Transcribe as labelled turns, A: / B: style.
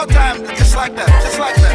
A: more time, just like that, just like that.